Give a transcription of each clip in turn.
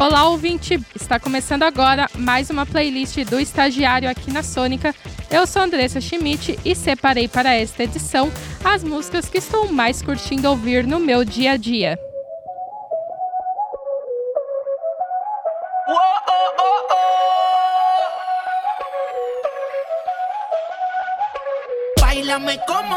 Olá, ouvinte! Está começando agora mais uma playlist do Estagiário aqui na Sônica. Eu sou Andressa Schmidt e separei para esta edição as músicas que estou mais curtindo ouvir no meu dia a dia. Bailame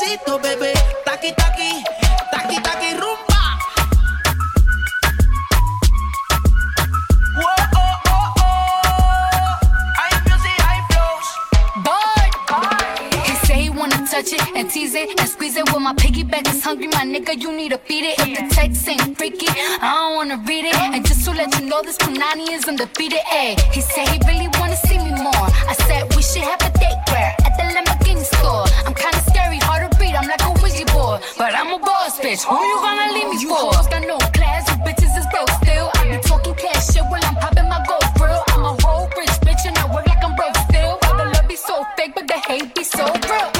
pasito, bebé. Taqui, taqui, taqui, taqui, rumba. Oh, oh, oh. He say he wanna touch it and tease it and squeeze it. with my piggyback is hungry, my nigga, you need to feed it. If the text ain't freaky, I don't wanna read it. And just to let you know, this Punani is undefeated. Ay, he said he really wanna see me more. I said we should have a date where at the Lamborghini store. I'm kinda scary, harder I'm like a wizard boy, but I'm a boss bitch. Who you gonna leave me you for? You got no class, you bitches is broke still. I be talking cash shit while I'm popping my gold grill. I'm a whole rich bitch and I work like I'm broke still. All the love be so fake, but the hate be so real.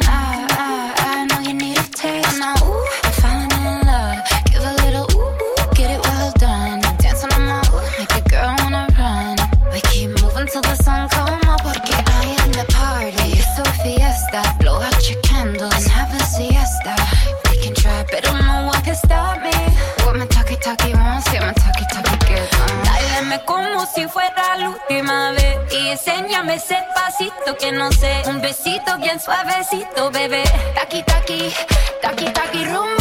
enséñame ese pasito que no sé. Un besito bien suavecito, bebé. Taki, taki, taki, taki, rumba.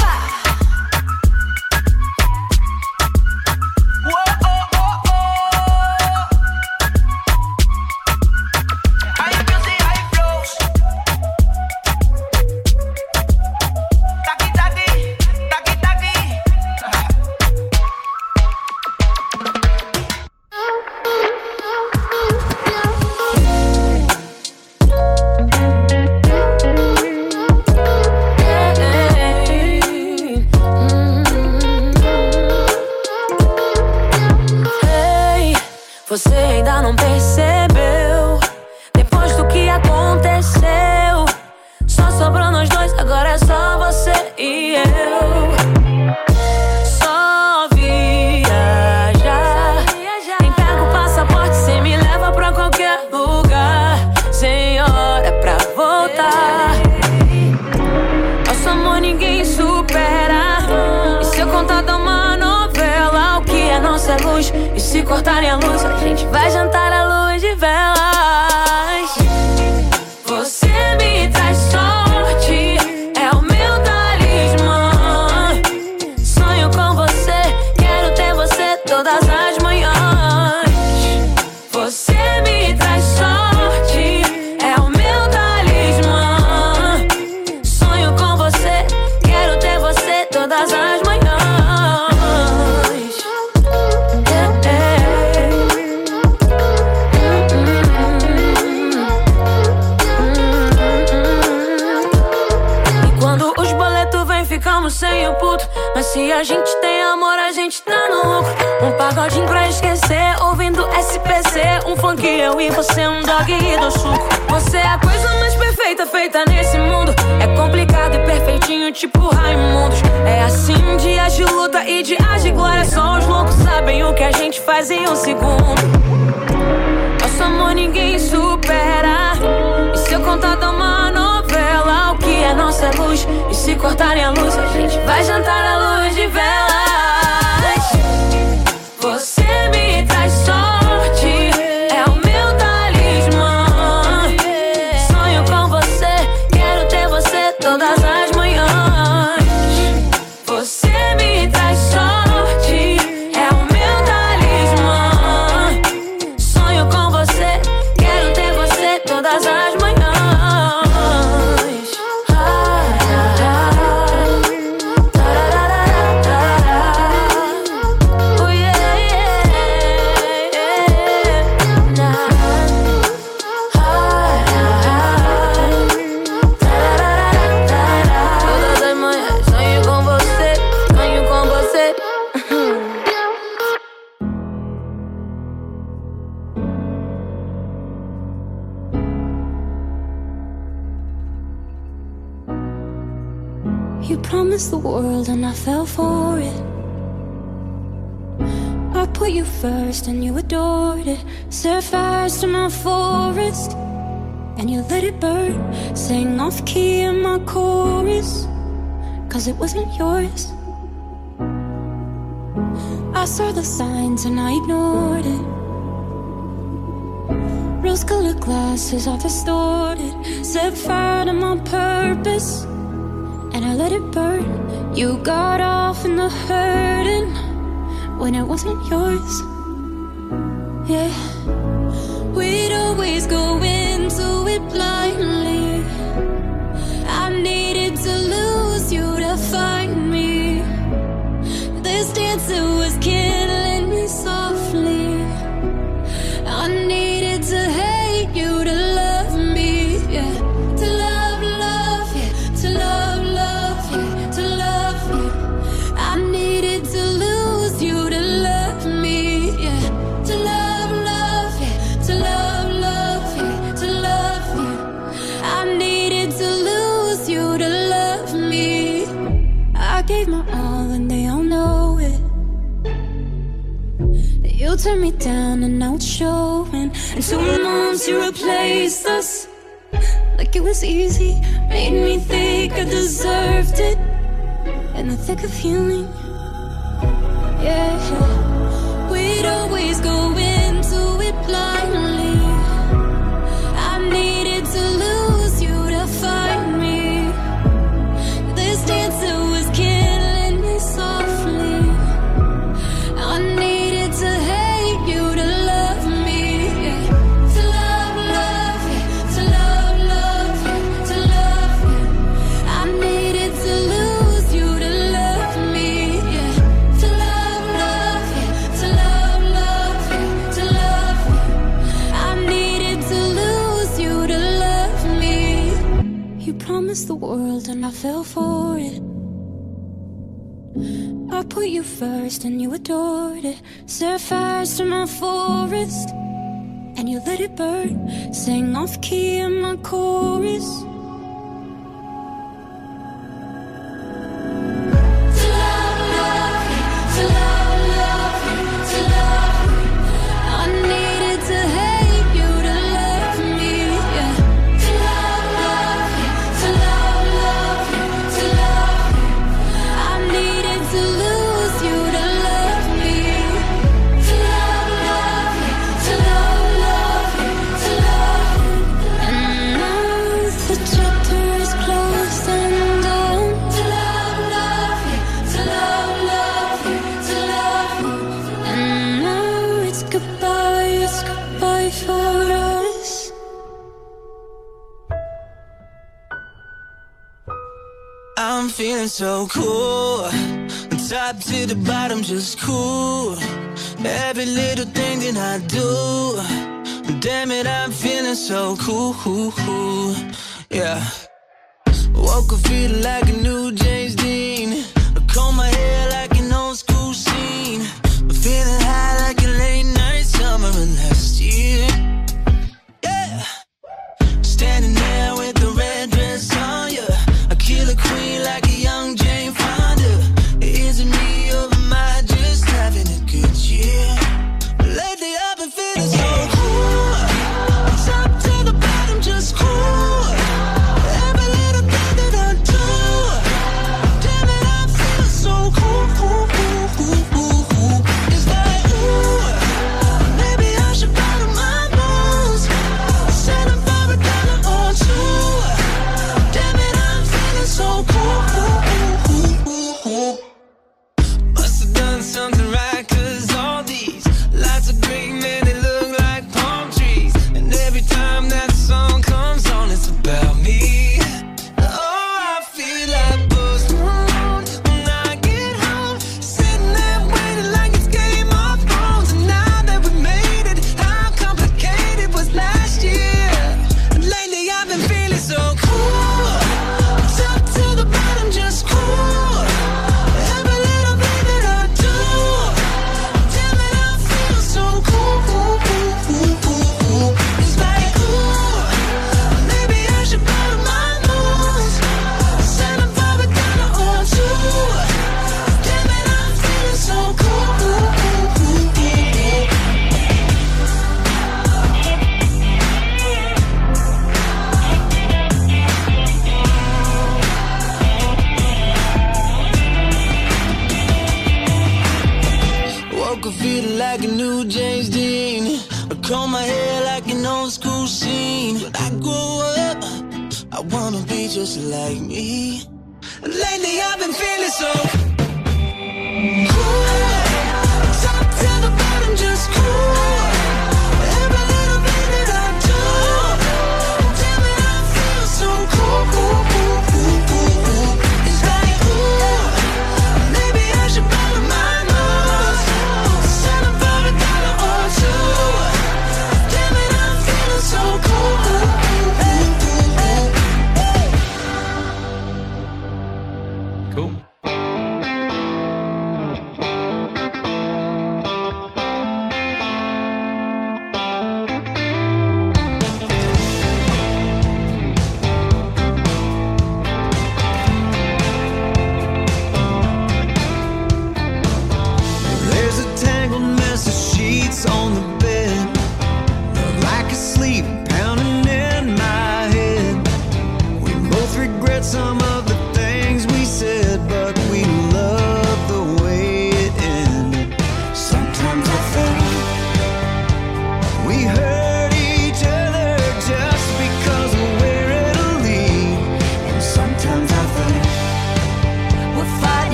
Funk eu e você, um dog e do suco. Você é a coisa mais perfeita feita nesse mundo. É complicado e perfeitinho, tipo Raimundos. É assim, dias de luta e dias de glória. Só os loucos sabem o que a gente faz em um segundo. Nosso amor ninguém supera. E se eu contar da uma novela, o que é nossa luz? E se cortarem a luz, a gente vai jantar You promised the world and I fell for it. I put you first and you adored it. Set fires to my forest and you let it burn. Sang off key in my chorus, cause it wasn't yours. I saw the signs and I ignored it. Rose colored glasses are distorted. Set fire to my purpose and I let it burn. You got off in the hurting when it wasn't yours. Yeah, we'd always go into Turned me down and it's showing. And two months you replaced us. Like it was easy, made me think I deserved it. In the thick of healing, yeah. We'd always go into and you adored it. Set fires to my forest and you let it burn. Sang off key in my chorus. so cool. Top to the bottom, just cool. Every little thing that I do. Damn it, I'm feeling so cool Yeah. Woke up feeling like a new James Dean. I comb my hair like an old school scene. Feeling I wanna be just like me. Lately I've been feeling so.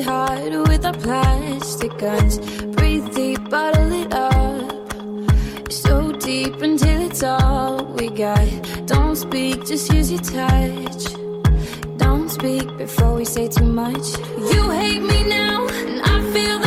Hard with our plastic guns. Breathe deep, bottle it up. So deep until it's all we got. Don't speak, just use your touch. Don't speak before we say too much. You hate me now, and I feel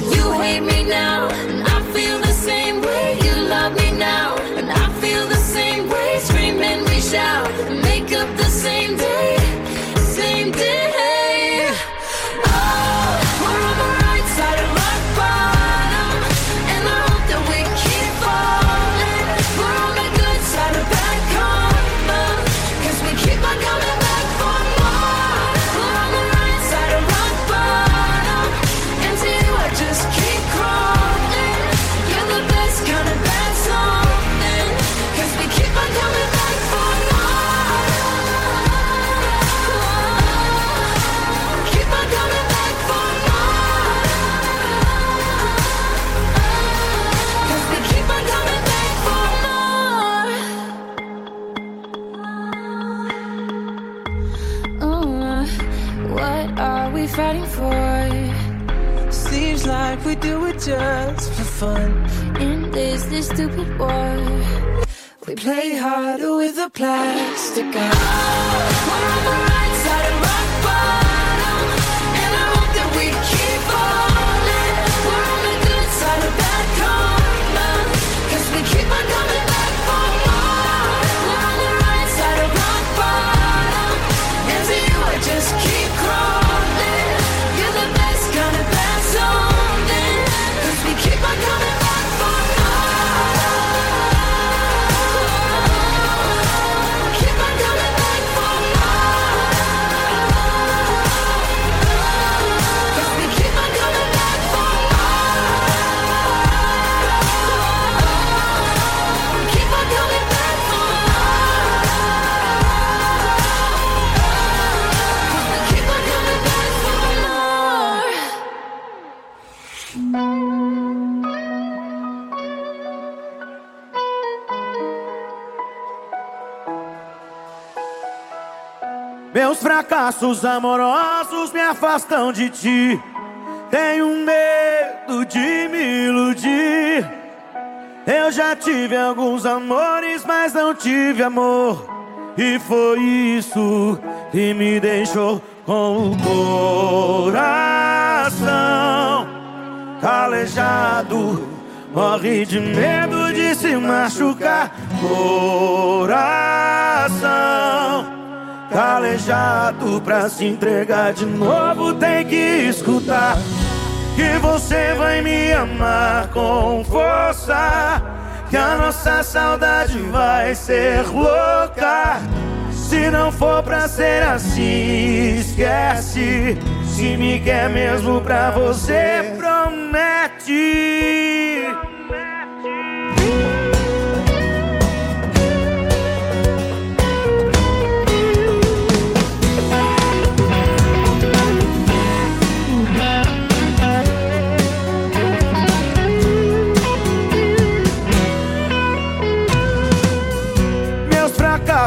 that You hate me now, and I feel the same way. You love me now, and I feel the same way. Scream and we shout, make up the same day, do it just for fun. In this this stupid war, We play harder with a plastic gun. we're on the right side of rock bottom, and I hope that we keep falling. We're on the good side of Meus fracassos amorosos me afastam de ti. Tenho medo de me iludir. Eu já tive alguns amores, mas não tive amor. E foi isso que me deixou com o coração calejado. Morre de medo de se machucar. Coração calejado pra se entregar de novo. Tem que escutar que você vai me amar com força. Que a nossa saudade vai ser louca. Se não for pra ser assim, esquece. Se me quer mesmo pra você, promete. Meus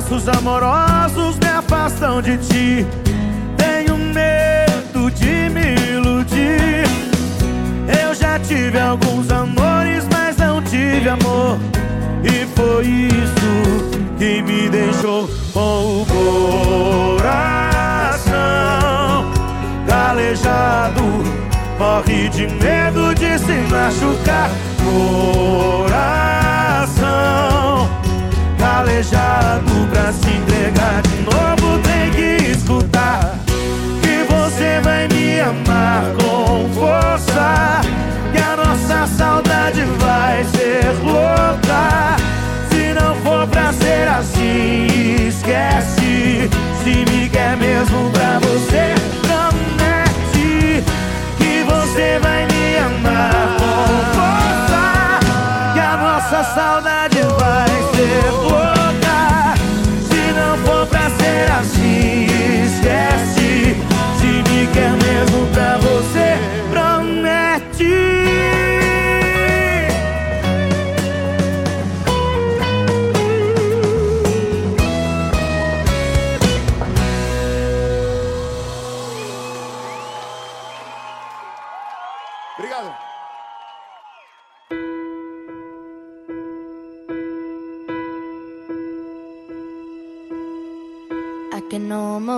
fracassos amorosos me afastam de ti. Tenho medo de me iludir. Eu já tive alguns amores, mas não tive amor. E foi isso que me deixou com o coração calejado. Morre de medo de se machucar. coração calejado se entregar de novo tem que escutar que você vai me amar com força que a nossa saudade vai ser louca. Se não for pra ser assim esquece. Se me quer mesmo pra você promete que você vai me amar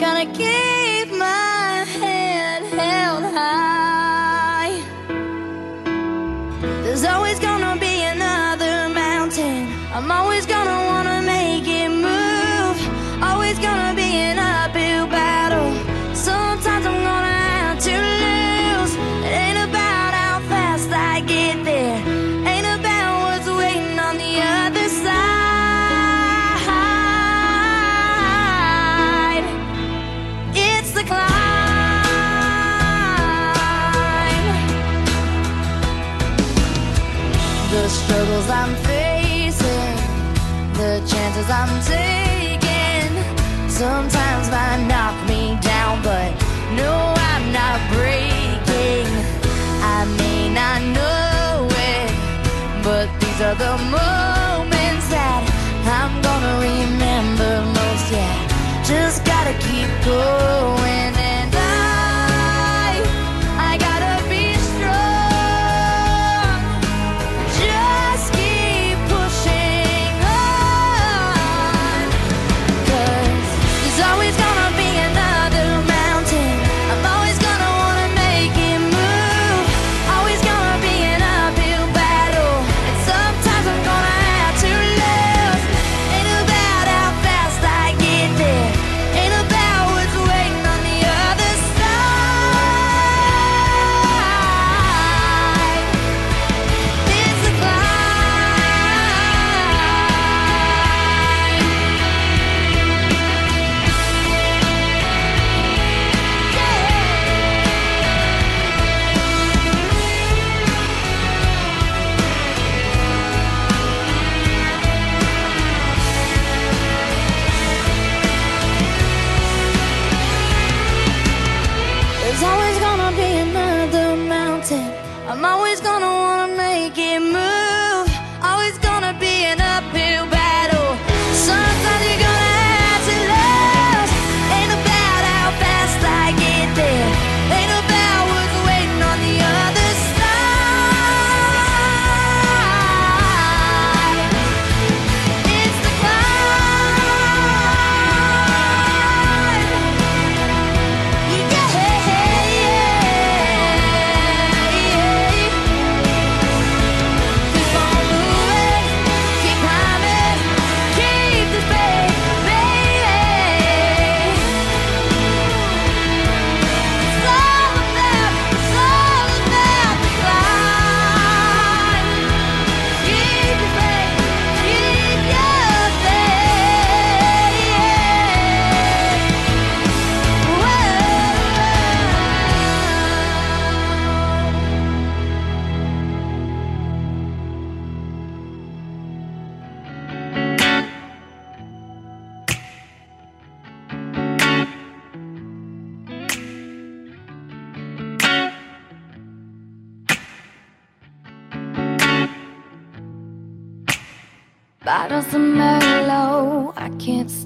Gotta keep my head held high. There's always gonna be another mountain. I'm always gonna the moments that I'm gonna remember most. Yeah, just gotta keep going,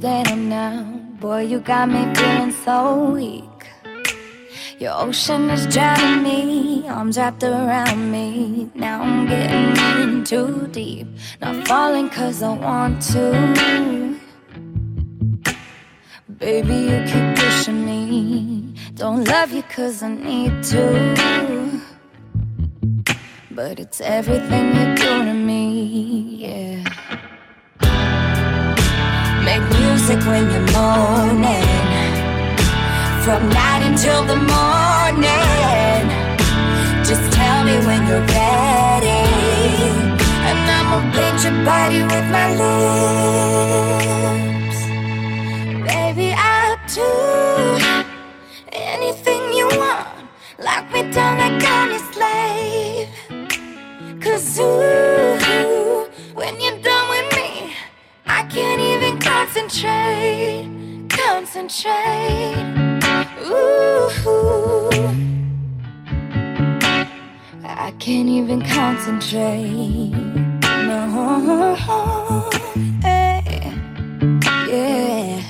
now. Boy, you got me feeling so weak. Your ocean is drowning me, arms wrapped around me. Now I'm getting in too deep. Not falling cause I want to. Baby, you keep pushing me. Don't love you cause I need to. But it's everything you do to me, yeah. Music when you're moaning. From night until the morning. Just tell me when you're ready. And I'ma paint your body with my lips. Baby, I'll do anything you want. Lock me down like I'm your slave. Cause ooh, concentrate. Concentrate. Ooh, I can't even concentrate. No, hey, yeah.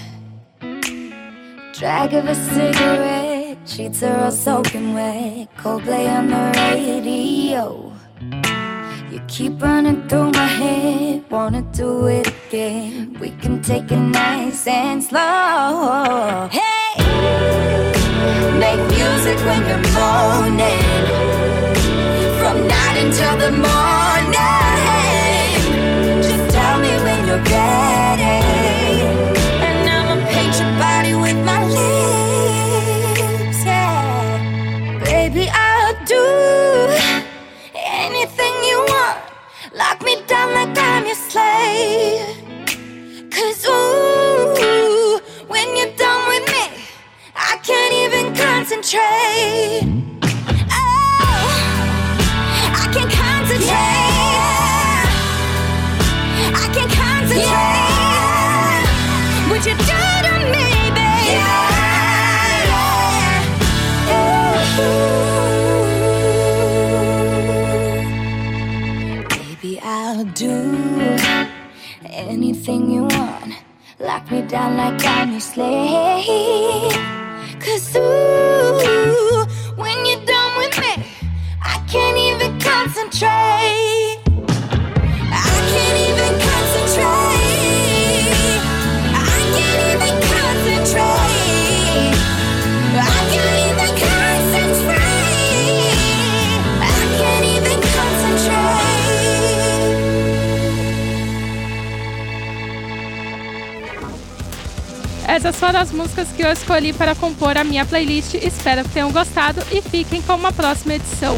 Drag of a cigarette, sheets are all soaking wet. Coldplay on the radio. You keep running through my head, wanna do it again. We can take it nice and slow. Hey, make music when you're moaning. From night until the morning. Just tell me when you're ready. Cause ooh, when you're done with me, I can't even concentrate. Oh, I can't concentrate. I can't concentrate. What you do anything you want. Lock me down like I'm your slave. Cause ooh, Essas foram as músicas que eu escolhi para compor a minha playlist. Espero que tenham gostado e fiquem com uma próxima edição.